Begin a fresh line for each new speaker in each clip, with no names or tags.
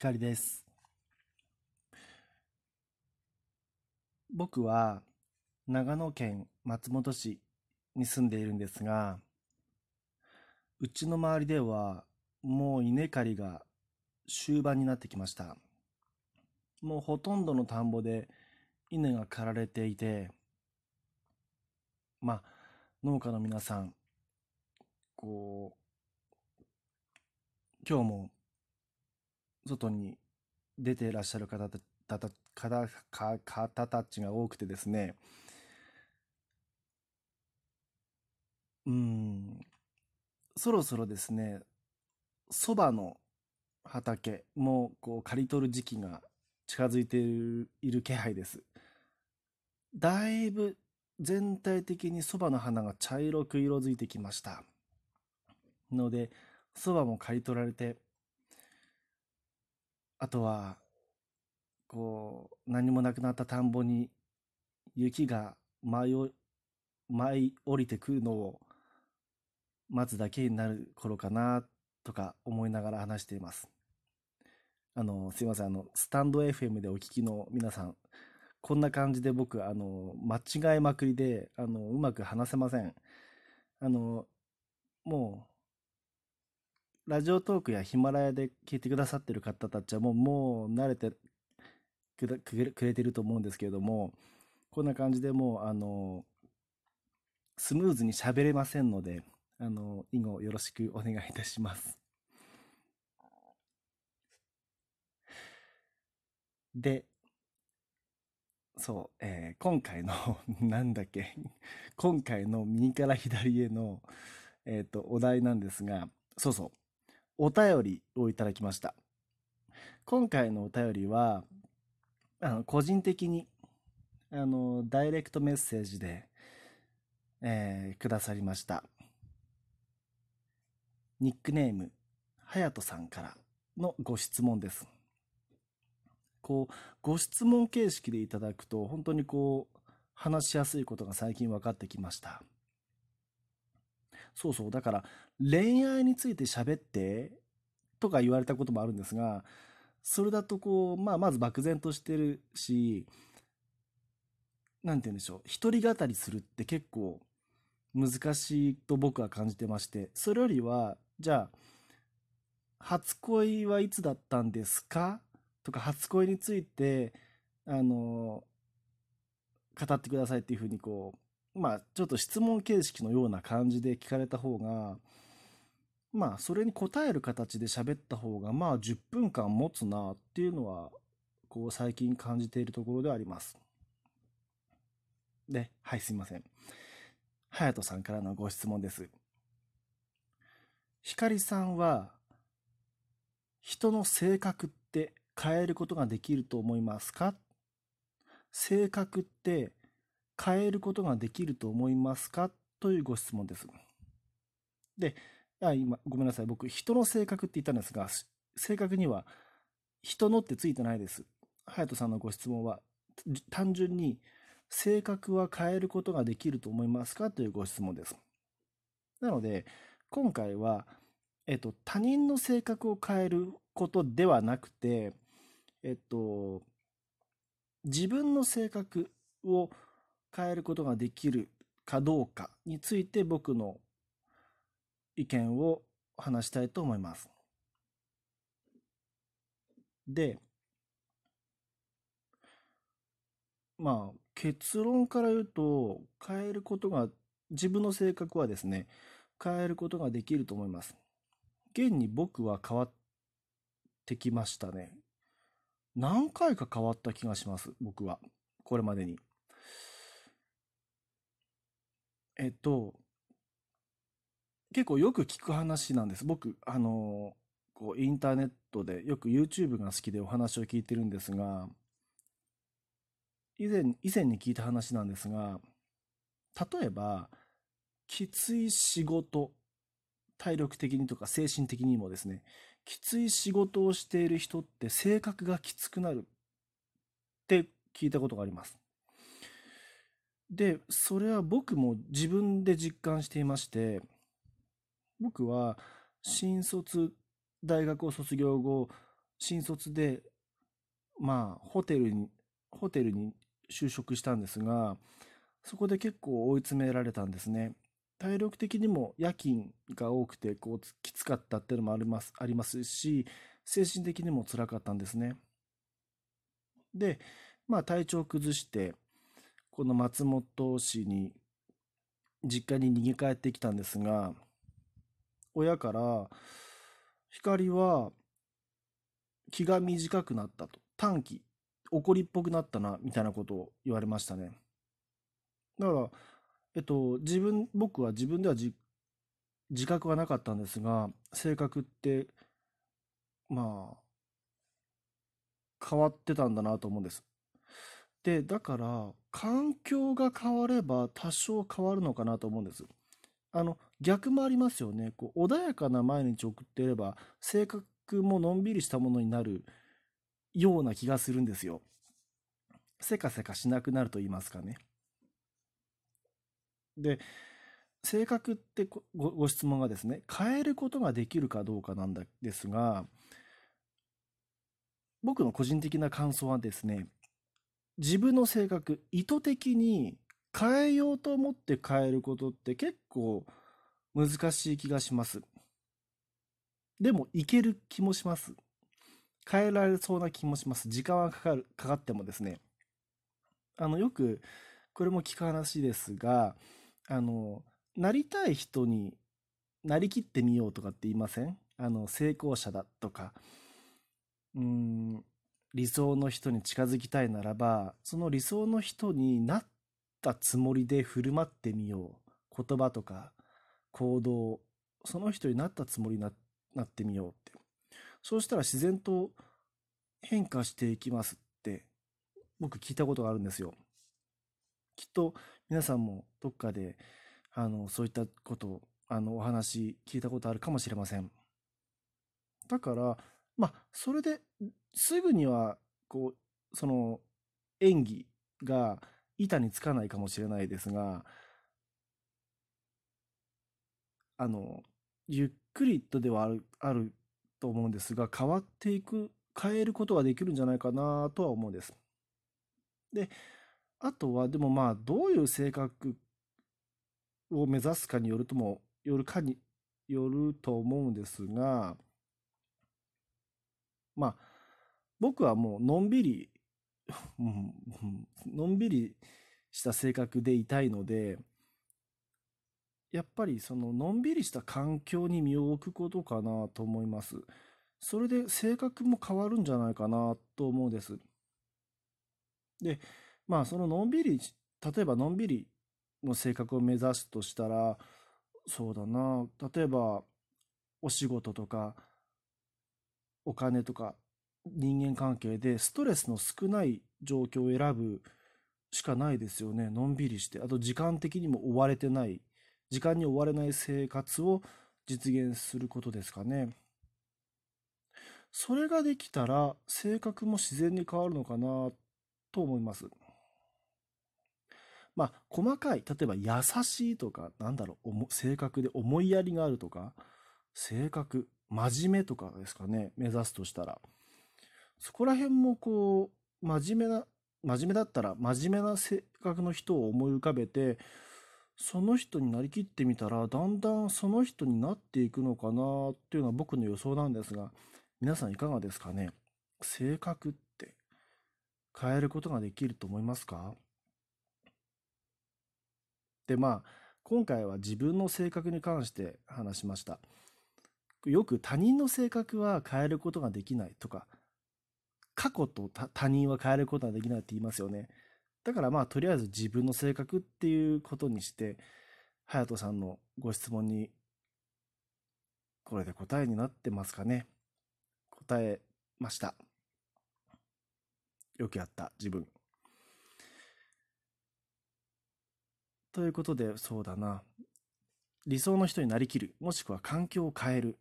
光です。僕は長野県松本市に住んでいるんですが、うちの周りではもう稲刈りが終盤になってきました。もうほとんどの田んぼで稲が刈られていて、まあ、農家の皆さん、こう、今日も外に出ていらっしゃる方た方方たちが多くてですね、うん、そろそろですね、そばの畑もこう刈り取る時期が近づいている気配です。だいぶ全体的にそばの花が茶色く色づいてきました。ので、そばも刈り取られて、あとは、こう、何もなくなった田んぼに雪が舞い舞い降りてくるのを待つだけになる頃かなとか思いながら話しています。あの、すいません、あの、スタンド FM でお聞きの皆さん、こんな感じで僕、あの、間違いまくりで、あの、うまく話せません。あの、もう、ラジオトークやヒマラヤで聞いてくださってる方たちはもう、もう慣れてくれてると思うんですけれども、こんな感じでもう、あの、スムーズに喋れませんので、あの、以後よろしくお願いいたします。で、そう、えー、今回の なんだっけ、今回の右から左への、えっ、ー、と、お題なんですが、そうそう、お便りをいただきました。今回のお便りは、あの個人的に、あの、ダイレクトメッセージで、えー、くださりました。ニックネーム、はやとさんからのご質問です。こう、ご質問形式でいただくと、本当にこう、話しやすいことが最近分かってきました。そうそう。だから、恋愛について喋ってとか言われたこともあるんですが、それだとこう、まあ、まず漠然としてるし、なんて言うんでしょう。一人語りするって結構難しいと僕は感じてまして、それよりは、じゃあ、初恋はいつだったんですか？とか、初恋について、あの、語ってくださいっていうふうにこう、まあ、ちょっと質問形式のような感じで聞かれた方が、まあ、それに答える形で喋った方が、まあ、10分間持つなっていうのは、こう、最近感じているところではあります。で、はい、すいません。はやとさんからのご質問です。ひかりさんは、人の性格って変えることができると思いますか？性格って変えることができると思いますか？というご質問です。で、あ今、ごめんなさい。僕、人の性格って言ったんですが、正確には、人のってついてないです。隼人さんのご質問は、単純に、性格は変えることができると思いますか？というご質問です。なので、今回は、えっと、他人の性格を変えることではなくて、えっと、自分の性格を変えることができるかどうかについて僕の意見を話したいと思います。で、まあ結論から言うと変えることが自分の性格はですね変えることができると思います。現に僕は変わってきましたね。何回か変わった気がします、僕は。これまでに。えっと、結構よく聞く話なんです。僕、あの、こう、インターネットでよく YouTube が好きでお話を聞いてるんですが、以前、以前に聞いた話なんですが、例えば、きつい仕事、体力的にとか精神的にもですね、きつい仕事をしている人って性格がきつくなるって聞いたことがあります。で、それは僕も自分で実感していまして、僕は新卒大学を卒業後、新卒で、まあ、ホテルに、ホテルに就職したんですが、そこで結構追い詰められたんですね。体力的にも夜勤が多くてこうきつかったっていうのもありますありますし精神的にも辛かったんですね。でまあ体調を崩してこの松本市に実家に逃げ帰ってきたんですが親から光は気が短くなったと短期怒りっぽくなったなみたいなことを言われましたね。だからえっと、自分、僕は自分では自覚はなかったんですが、性格って、まあ、変わってたんだなと思うんです。で、だから、環境が変われば多少変わるのかなと思うんです。あの、逆もありますよね。こう穏やかな毎日送っていれば、性格ものんびりしたものになるような気がするんですよ。せかせかしなくなると言いますかね。で、性格ってごご質問がですね、変えることができるかどうかなんですが、僕の個人的な感想はですね、自分の性格、意図的に変えようと思って変えることって結構難しい気がします。でも、いける気もします。変えられそうな気もします。時間はかかる、かかってもですね。あの、よく、これも聞く話ですが、あの、なりたい人になりきってみようとかって言いません？あの、成功者だとか、うん、理想の人に近づきたいならば、その理想の人になったつもりで振る舞ってみよう。言葉とか行動、その人になったつもりにななってみようって。そうしたら自然と変化していきますって僕聞いたことがあるんですよ。きっと皆さんもどっかであのそういったことあのお話聞いたことあるかもしれません。だからまあそれですぐにはこうその演技が板につかないかもしれないですがあのゆっくりとではあるあると思うんですが変わっていく変えることができるんじゃないかなとは思うんです。であとは、でもまあ、どういう性格を目指すかによるとも、よるかによると思うんですが、まあ、僕はもうのんびり、のんびりした性格でいたいので、やっぱりそののんびりした環境に身を置くことかなと思います。それで性格も変わるんじゃないかなと思うんです。で、まあそののんびり例えばのんびりの性格を目指すとしたらそうだな例えばお仕事とかお金とか人間関係でストレスの少ない状況を選ぶしかないですよね。のんびりして。あと時間的にも追われてない。時間に追われない生活を実現することですかね。それができたら性格も自然に変わるのかなと思います。まあ、細かい、例えば優しいとか、なんだろう、性格で思いやりがあるとか、性格、真面目とかですかね、目指すとしたら。そこら辺もこう、真面目な、真面目だったら、真面目な性格の人を思い浮かべて、その人になりきってみたら、だんだんその人になっていくのかなっていうのは僕の予想なんですが、皆さんいかがですかね？性格って変えることができると思いますか？でまあ今回は自分の性格に関して話しました。よく他人の性格は変えることができないとか過去と他人は変えることができないって言いますよねだからまあとりあえず自分の性格っていうことにして隼人さんのご質問にこれで答えになってますかね答えましたよくやった自分ということで、そうだな。理想の人になりきる。もしくは環境を変える。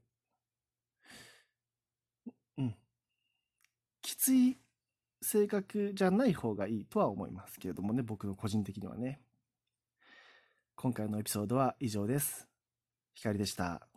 うん。つい性格じゃない方がいいとは思いますけれどもね、僕の個人的にはね。今回のエピソードは以上です。ひかりでした。